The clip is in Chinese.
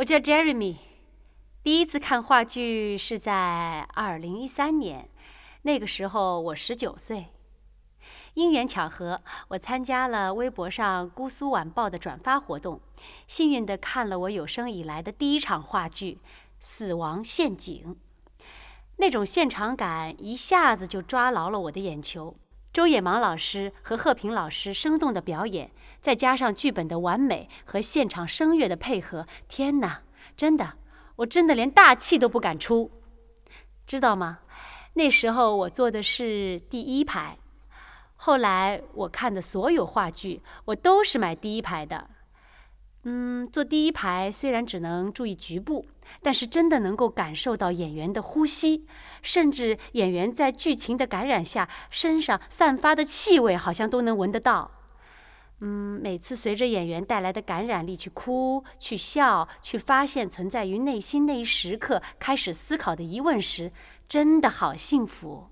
我叫 Jeremy，第一次看话剧是在二零一三年，那个时候我十九岁。因缘巧合，我参加了微博上《姑苏晚报》的转发活动，幸运地看了我有生以来的第一场话剧《死亡陷阱》。那种现场感一下子就抓牢了我的眼球。周野芒老师和贺平老师生动的表演，再加上剧本的完美和现场声乐的配合，天哪，真的，我真的连大气都不敢出，知道吗？那时候我坐的是第一排。后来我看的所有话剧，我都是买第一排的。嗯，坐第一排虽然只能注意局部，但是真的能够感受到演员的呼吸，甚至演员在剧情的感染下身上散发的气味，好像都能闻得到。嗯，每次随着演员带来的感染力去哭、去笑、去发现存在于内心那一时刻开始思考的疑问时，真的好幸福。